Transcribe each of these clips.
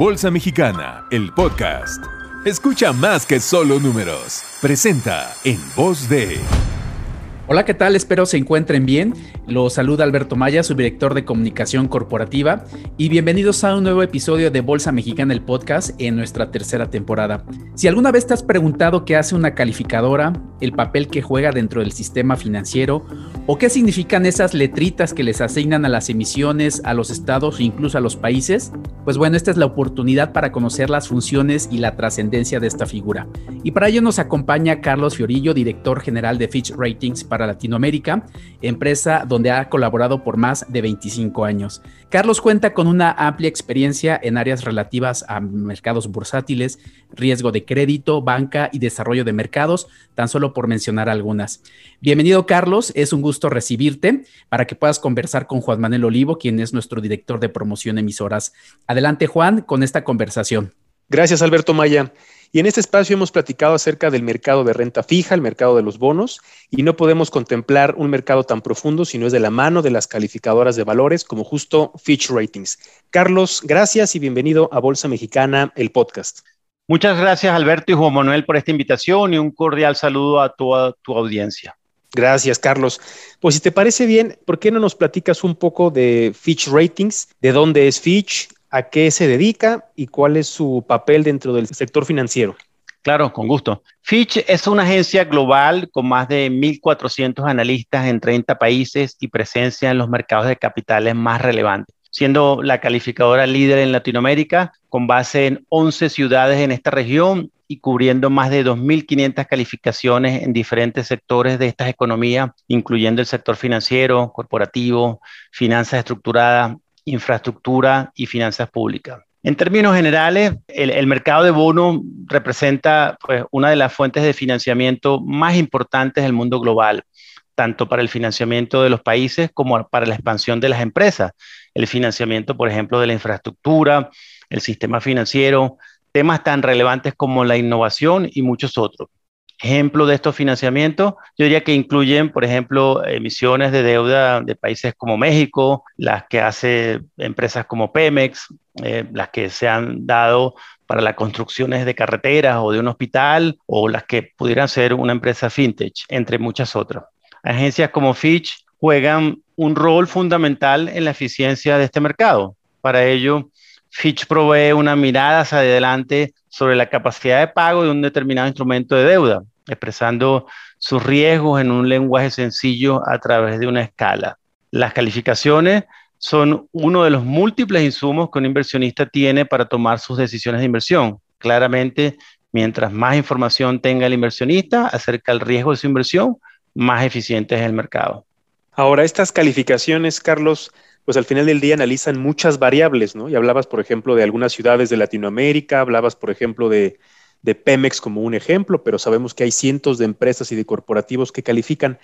Bolsa Mexicana, el podcast. Escucha más que solo números. Presenta en voz de... Hola, ¿qué tal? Espero se encuentren bien. Los saluda Alberto Maya, su director de comunicación corporativa, y bienvenidos a un nuevo episodio de Bolsa Mexicana, el podcast, en nuestra tercera temporada. Si alguna vez te has preguntado qué hace una calificadora, el papel que juega dentro del sistema financiero, o qué significan esas letritas que les asignan a las emisiones, a los estados e incluso a los países, pues bueno, esta es la oportunidad para conocer las funciones y la trascendencia de esta figura. Y para ello nos acompaña Carlos Fiorillo, director general de Fitch Ratings para Latinoamérica, empresa donde ha colaborado por más de 25 años. Carlos cuenta con una amplia experiencia en áreas relativas a mercados bursátiles, riesgo de crédito, banca y desarrollo de mercados, tan solo por mencionar algunas. Bienvenido Carlos, es un gusto recibirte para que puedas conversar con Juan Manuel Olivo, quien es nuestro director de promoción emisoras. Adelante Juan con esta conversación. Gracias Alberto Maya. Y en este espacio hemos platicado acerca del mercado de renta fija, el mercado de los bonos, y no podemos contemplar un mercado tan profundo si no es de la mano de las calificadoras de valores como justo Fitch Ratings. Carlos, gracias y bienvenido a Bolsa Mexicana, el podcast. Muchas gracias Alberto y Juan Manuel por esta invitación y un cordial saludo a toda tu audiencia. Gracias, Carlos. Pues si te parece bien, ¿por qué no nos platicas un poco de Fitch Ratings? ¿De dónde es Fitch? A qué se dedica y cuál es su papel dentro del sector financiero. Claro, con gusto. Fitch es una agencia global con más de 1.400 analistas en 30 países y presencia en los mercados de capitales más relevantes, siendo la calificadora líder en Latinoamérica con base en 11 ciudades en esta región y cubriendo más de 2.500 calificaciones en diferentes sectores de estas economías, incluyendo el sector financiero, corporativo, finanzas estructuradas, infraestructura y finanzas públicas. En términos generales, el, mercado de bonos representa pues, una de las fuentes de financiamiento más importantes del mundo global, tanto para el financiamiento de los países como para la expansión de las empresas. El financiamiento, por ejemplo, de la infraestructura, el sistema financiero, temas tan relevantes como la innovación y muchos otros. Ejemplo de estos financiamientos, yo diría que incluyen, por ejemplo, emisiones de deuda de países como México, las que hace empresas como Pemex, eh, las que se han dado para las construcciones de carreteras o de un hospital, o las que pudieran ser una empresa fintech, entre muchas otras. Agencias como Fitch juegan un rol fundamental en la eficiencia de este mercado. Para ello, Fitch provee una mirada hacia adelante sobre la capacidad de pago de un determinado instrumento de deuda, expresando sus riesgos en un lenguaje sencillo a través de una escala. Las calificaciones son uno de los múltiples insumos que un inversionista tiene para tomar sus decisiones de inversión. Claramente, mientras más información tenga el inversionista acerca del riesgo de su inversión, más eficiente es el mercado. Ahora, estas calificaciones, Carlos, pues al final del día analizan muchas variables, ¿no? Y hablabas, por ejemplo, de algunas ciudades de Latinoamérica, hablabas, por ejemplo, de, Pemex como un ejemplo, pero sabemos que hay cientos de empresas y de corporativos que califican.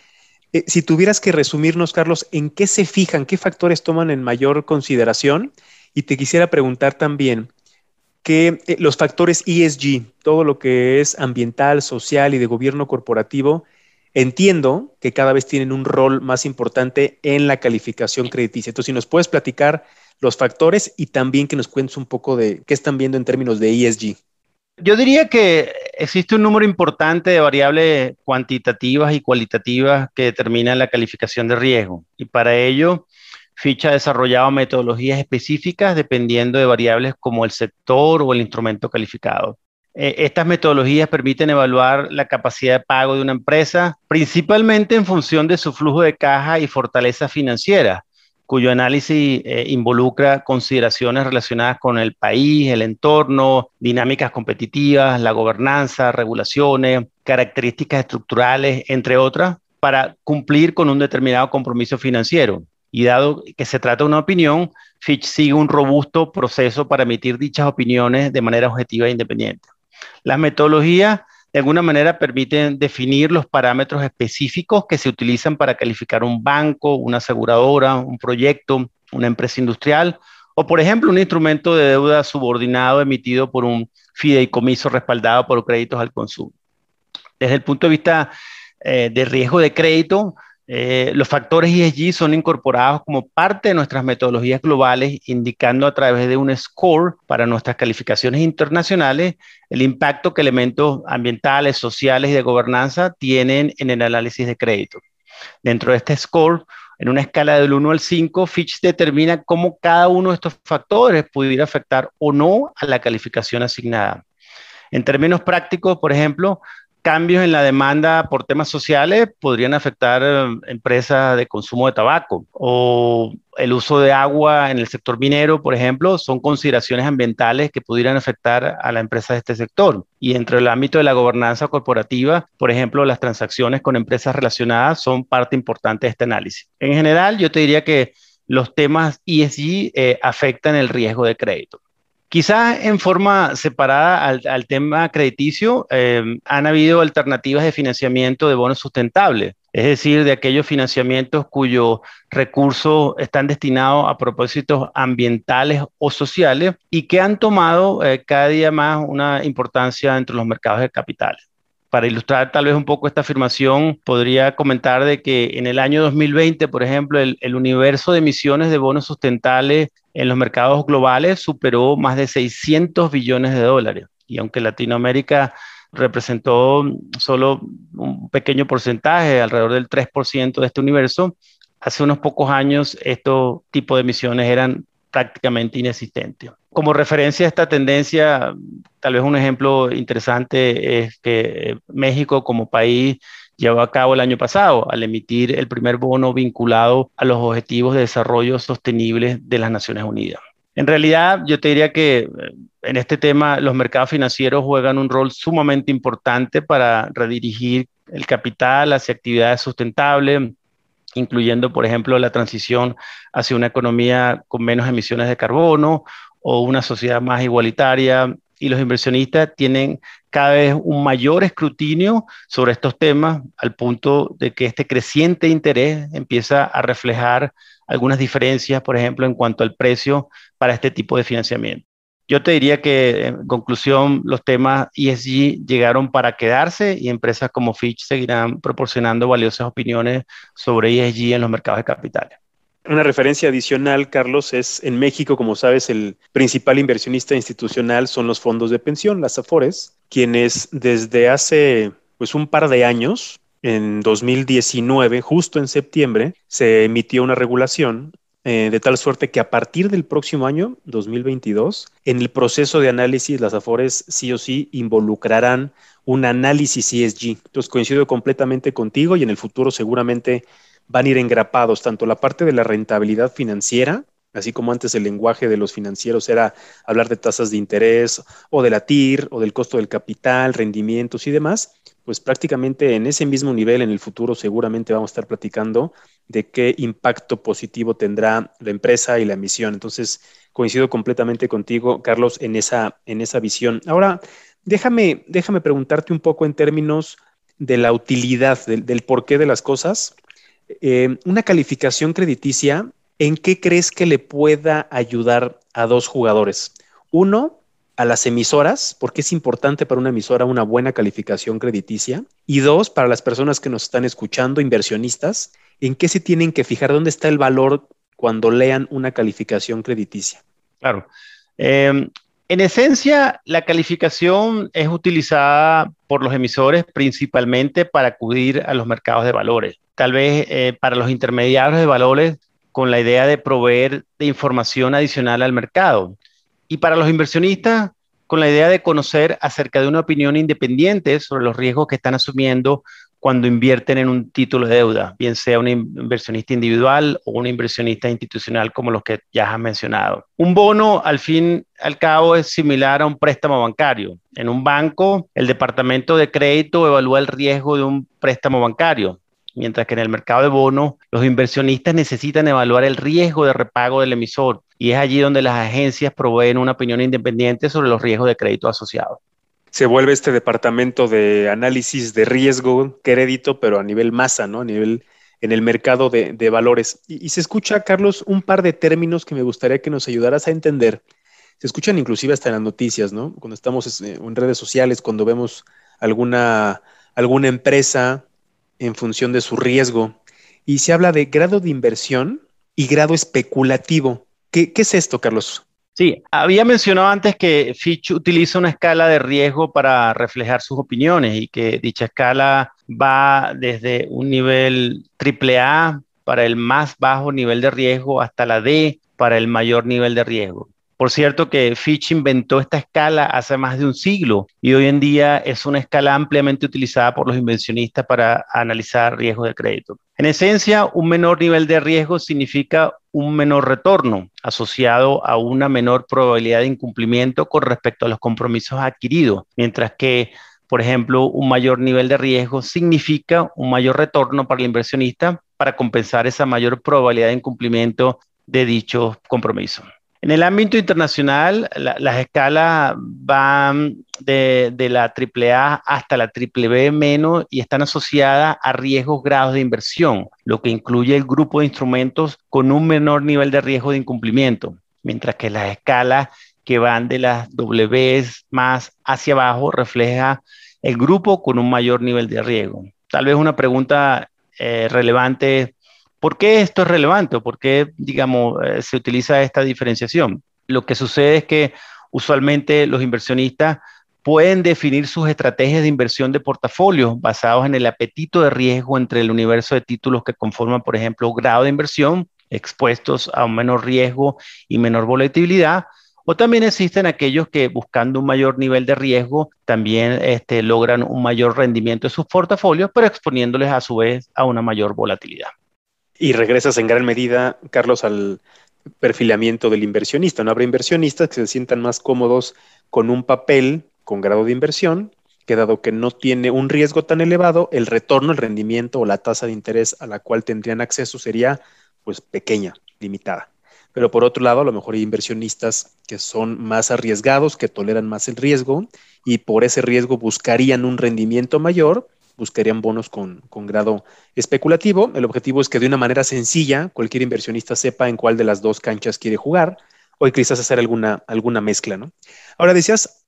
Eh, si tuvieras que resumirnos, Carlos, ¿en qué se fijan? ¿Qué factores toman en mayor consideración? Y te quisiera preguntar también que eh, los factores ESG, todo lo que es ambiental, social y de gobierno corporativo, Entiendo que cada vez tienen un rol más importante en la calificación crediticia. Entonces, si nos puedes platicar los factores y también que nos cuentes un poco de qué están viendo en términos de ESG. Yo diría que existe un número importante de variables cuantitativas y cualitativas que determinan la calificación de riesgo. Y para ello, Fitch ha desarrollado metodologías específicas dependiendo de variables como el sector o el instrumento calificado. Eh, estas metodologías permiten evaluar la capacidad de pago de una empresa, principalmente en función de su flujo de caja y fortaleza financiera, cuyo análisis eh, involucra consideraciones relacionadas con el país, el entorno, dinámicas competitivas, la gobernanza, regulaciones, características estructurales, entre otras, para cumplir con un determinado compromiso financiero. Y dado que se trata de una opinión, Fitch sigue un robusto proceso para emitir dichas opiniones de manera objetiva e independiente. Las metodologías de alguna manera permiten definir los parámetros específicos que se utilizan para calificar un banco, una aseguradora, un proyecto, una empresa industrial o, por ejemplo, un instrumento de deuda subordinado emitido por un fideicomiso respaldado por créditos al consumo. Desde el punto de vista eh, de riesgo de crédito, Eh, los factores ESG son incorporados como parte de nuestras metodologías globales, indicando a través de un score para nuestras calificaciones internacionales el impacto que elementos ambientales, sociales y de gobernanza tienen en el análisis de crédito. Dentro de este score, en una escala del 1 al 5, Fitch determina cómo cada uno de estos factores pudiera afectar o no a la calificación asignada. En términos prácticos, por ejemplo, cambios en la demanda por temas sociales podrían afectar eh, empresas de consumo de tabaco o el uso de agua en el sector minero, por ejemplo, son consideraciones ambientales que pudieran afectar a la empresa de este sector. Y entre el ámbito de la gobernanza corporativa, por ejemplo, las transacciones con empresas relacionadas son parte importante de este análisis. En general, yo te diría que los temas ESG eh, afectan el riesgo de crédito. Quizás en forma separada al, tema crediticio, em, han habido alternativas de financiamiento de bonos sustentables, es decir, de aquellos financiamientos cuyos recursos están destinados a propósitos ambientales o sociales y que han tomado eh, cada día más una importancia entre los mercados de capitales para ilustrar tal vez un poco esta afirmación, podría comentar de que en el año 2020, por ejemplo, el, universo de emisiones de bonos sustentables en los mercados globales superó más de 600 billones de dólares. Y aunque Latinoamérica representó solo un pequeño porcentaje, alrededor del 3% de este universo, hace unos pocos años estos tipos de emisiones eran prácticamente inexistentes. Como referencia a esta tendencia, tal vez un ejemplo interesante es que México como país llevó a cabo el año pasado al emitir el primer bono vinculado a los objetivos de desarrollo sostenible de las Naciones Unidas. En realidad, yo te diría que eh, en este tema los mercados financieros juegan un rol sumamente importante para redirigir el capital hacia actividades sustentables, incluyendo, por ejemplo, la transición hacia una economía con menos emisiones de carbono o una sociedad más igualitaria. Y los inversionistas tienen cada vez un mayor escrutinio sobre estos temas al punto de que este creciente interés empieza a reflejar algunas diferencias, por ejemplo, en cuanto al precio para este tipo de financiamiento. Yo te diría que, en conclusión, los temas ESG llegaron para quedarse y empresas como Fitch seguirán proporcionando valiosas opiniones sobre ESG en los mercados de capitales. Una referencia adicional, Carlos, es en México, como sabes, el principal inversionista institucional son los fondos de pensión, las AFORES, quienes desde hace pues un par de años, en 2019, justo en septiembre, se emitió una regulación eh, de tal suerte que a partir del próximo año, 2022, en el proceso de análisis, las AFORES sí o sí involucrarán un análisis ESG. Entonces coincido completamente contigo y en el futuro seguramente van a ir engrapados tanto la parte de la rentabilidad financiera, así como antes el lenguaje de los financieros era hablar de tasas de interés o de la TIR o del costo del capital, rendimientos y demás, pues prácticamente en ese mismo nivel en el futuro seguramente vamos a estar platicando de qué impacto positivo tendrá la empresa y la emisión. Entonces, coincido completamente contigo, Carlos, en esa, en esa visión. Ahora, déjame, déjame preguntarte un poco en términos de la utilidad, del, porqué de las cosas. Eh, una calificación crediticia, ¿en qué crees que le pueda ayudar a dos jugadores? Uno, a las emisoras, porque es importante para una emisora una buena calificación crediticia. Y dos, para las personas que nos están escuchando, inversionistas, ¿en qué se tienen que fijar? ¿Dónde está el valor cuando lean una calificación crediticia? Claro. Em, en esencia, la calificación es utilizada por los emisores principalmente para acudir a los mercados de valores. Tal vez eh, para los intermediarios de valores con la idea de proveer de información adicional al mercado. Y para los inversionistas, con la idea de conocer acerca de una opinión independiente sobre los riesgos que están asumiendo cuando invierten en un título de deuda, bien sea un inversionista individual o un inversionista institucional como los que ya has mencionado. Un bono, al fin al cabo, es similar a un préstamo bancario. En un banco, el departamento de crédito evalúa el riesgo de un préstamo bancario mientras que en el mercado de bonos los inversionistas necesitan evaluar el riesgo de repago del emisor y es allí donde las agencias proveen una opinión independiente sobre los riesgos de crédito asociados. Se vuelve este departamento de análisis de riesgo, crédito, pero a nivel masa, ¿no? A nivel en el mercado de, valores. Y, se escucha, Carlos, un par de términos que me gustaría que nos ayudaras a entender. Se escuchan inclusive hasta en las noticias, ¿no? Cuando estamos eh, en redes sociales, cuando vemos alguna, alguna empresa en función de su riesgo. y se habla de grado de inversión y grado especulativo. ¿Qué, qué es esto, Carlos? Sí, había mencionado antes que Fitch utiliza una escala de riesgo para reflejar sus opiniones y que dicha escala va desde un nivel AAA para el más bajo nivel de riesgo hasta la D para el mayor nivel de riesgo. Por cierto que Fitch inventó esta escala hace más de un siglo y hoy en día es una escala ampliamente utilizada por los inversionistas para analizar riesgos de crédito. En esencia, un menor nivel de riesgo significa un menor retorno asociado a una menor probabilidad de incumplimiento con respecto a los compromisos adquiridos, mientras que, por ejemplo, un mayor nivel de riesgo significa un mayor retorno para el inversionista para compensar esa mayor probabilidad de incumplimiento de dichos compromisos. En el ámbito internacional, las escalas van de, la AAA hasta la BBB menos y están asociadas a riesgos grados de inversión, lo que incluye el grupo de instrumentos con un menor nivel de riesgo de incumplimiento, mientras que las escalas que van de las W más hacia abajo refleja el grupo con un mayor nivel de riesgo. Tal vez una pregunta eh, relevante ¿Por qué esto es relevante? ¿Por qué, digamos, eh, se utiliza esta diferenciación? Lo que sucede es que usualmente los inversionistas pueden definir sus estrategias de inversión de portafolio basados en el apetito de riesgo entre el universo de títulos que conforman, por ejemplo, grado de inversión, expuestos a un menor riesgo y menor volatilidad, o también existen aquellos que buscando un mayor nivel de riesgo también este, logran un mayor rendimiento de sus portafolios, pero exponiéndoles a su vez a una mayor volatilidad. Y regresas en gran medida, Carlos, al perfilamiento del inversionista. No habrá inversionistas que se sientan más cómodos con un papel con grado de inversión, que dado que no tiene un riesgo tan elevado, el retorno, el rendimiento o la tasa de interés a la cual tendrían acceso sería pues pequeña, limitada. Pero por otro lado, a lo mejor hay inversionistas que son más arriesgados, que toleran más el riesgo y por ese riesgo buscarían un rendimiento mayor buscarían bonos con, grado especulativo. El objetivo es que de una manera sencilla cualquier inversionista sepa en cuál de las dos canchas quiere jugar o quizás hacer alguna, alguna mezcla. ¿no? Ahora decías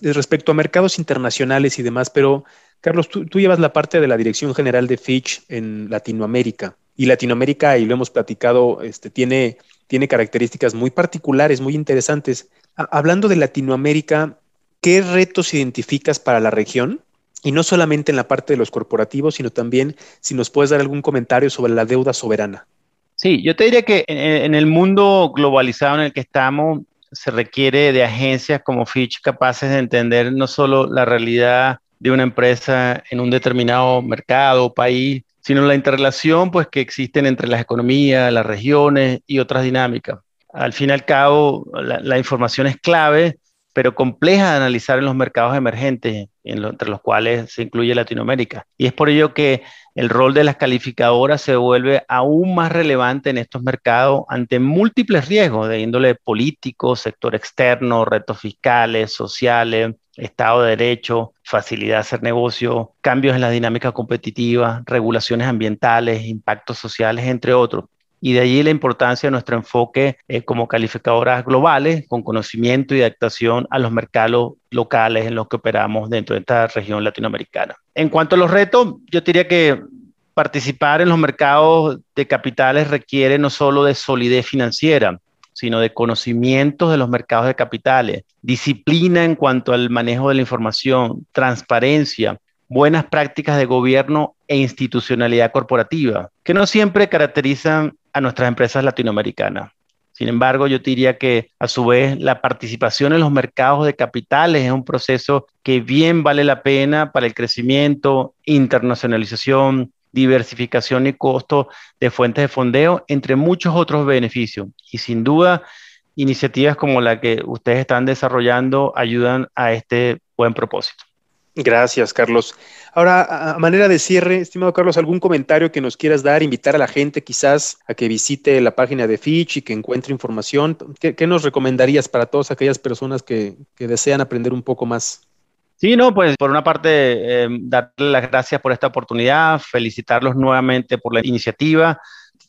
respecto a mercados internacionales y demás, pero Carlos, tú, llevas la parte de la Dirección General de Fitch en Latinoamérica y Latinoamérica, y lo hemos platicado, este, tiene, tiene características muy particulares, muy interesantes. hablando de Latinoamérica, ¿qué retos identificas para la región? Y no solamente en la parte de los corporativos, sino también si nos puedes dar algún comentario sobre la deuda soberana. Sí, yo te diría que en, el mundo globalizado en el que estamos, se requiere de agencias como Fitch capaces de entender no solo la realidad de una empresa en un determinado mercado o país, sino la interrelación pues, que existen entre las economías, las regiones y otras dinámicas. Al fin y al cabo, la información es clave pero compleja de analizar en los mercados emergentes, entre los cuales se incluye Latinoamérica. Y es por ello que el rol de las calificadoras se vuelve aún más relevante en estos mercados ante múltiples riesgos de índole político, sector externo, retos fiscales, sociales, Estado de Derecho, facilidad de hacer negocio, cambios en la dinámica competitiva, regulaciones ambientales, impactos sociales, entre otros y de allí la importancia de nuestro enfoque eh, como calificadoras globales con conocimiento y adaptación a los mercados locales en los que operamos dentro de esta región latinoamericana. En cuanto a los retos, yo diría que participar en los mercados de capitales requiere no solo de solidez financiera, sino de conocimientos de los mercados de capitales, disciplina en cuanto al manejo de la información, transparencia, buenas prácticas de gobierno e institucionalidad corporativa, que no siempre caracterizan a nuestras empresas latinoamericanas. Sin embargo, yo diría que a su vez la participación en los mercados de capitales es un proceso que bien vale la pena para el crecimiento, internacionalización, diversificación y costo de fuentes de fondeo, entre muchos otros beneficios. Y sin duda, iniciativas como la que ustedes están desarrollando ayudan a este buen propósito. Gracias, Carlos. Ahora, a manera de cierre, estimado Carlos, ¿algún comentario que nos quieras dar? Invitar a la gente quizás a que visite la página de Fitch y que encuentre información. ¿Qué, nos recomendarías para todas aquellas personas que, desean aprender un poco más? Sí, no, pues por una parte, eh, darle las gracias por esta oportunidad, felicitarlos nuevamente por la iniciativa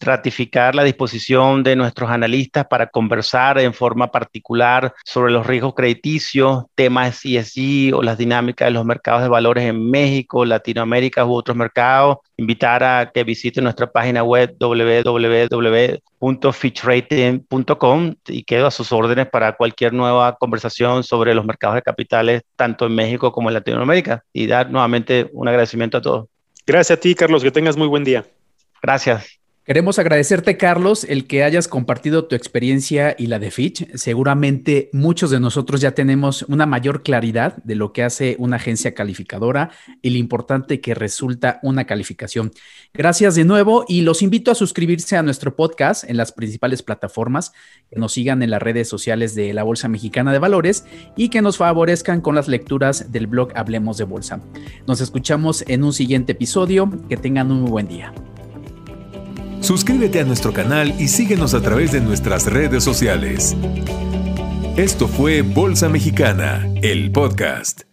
ratificar la disposición de nuestros analistas para conversar en forma particular sobre los riesgos crediticios, temas ESG o las dinámicas de los mercados de valores en México, Latinoamérica u otros mercados. Invitar a que visiten nuestra página web www.fitchrating.com y quedo a sus órdenes para cualquier nueva conversación sobre los mercados de capitales, tanto en México como en Latinoamérica. Y dar nuevamente un agradecimiento a todos. Gracias a ti, Carlos. Que tengas muy buen día. Gracias. Queremos agradecerte, Carlos, el que hayas compartido tu experiencia y la de Fitch. Seguramente muchos de nosotros ya tenemos una mayor claridad de lo que hace una agencia calificadora y lo importante que resulta una calificación. Gracias de nuevo y los invito a suscribirse a nuestro podcast en las principales plataformas, que nos sigan en las redes sociales de la Bolsa Mexicana de Valores y que nos favorezcan con las lecturas del blog Hablemos de Bolsa. Nos escuchamos en un siguiente episodio. Que tengan un buen día. Suscríbete a nuestro canal y síguenos a través de nuestras redes sociales. Esto fue Bolsa Mexicana, el podcast.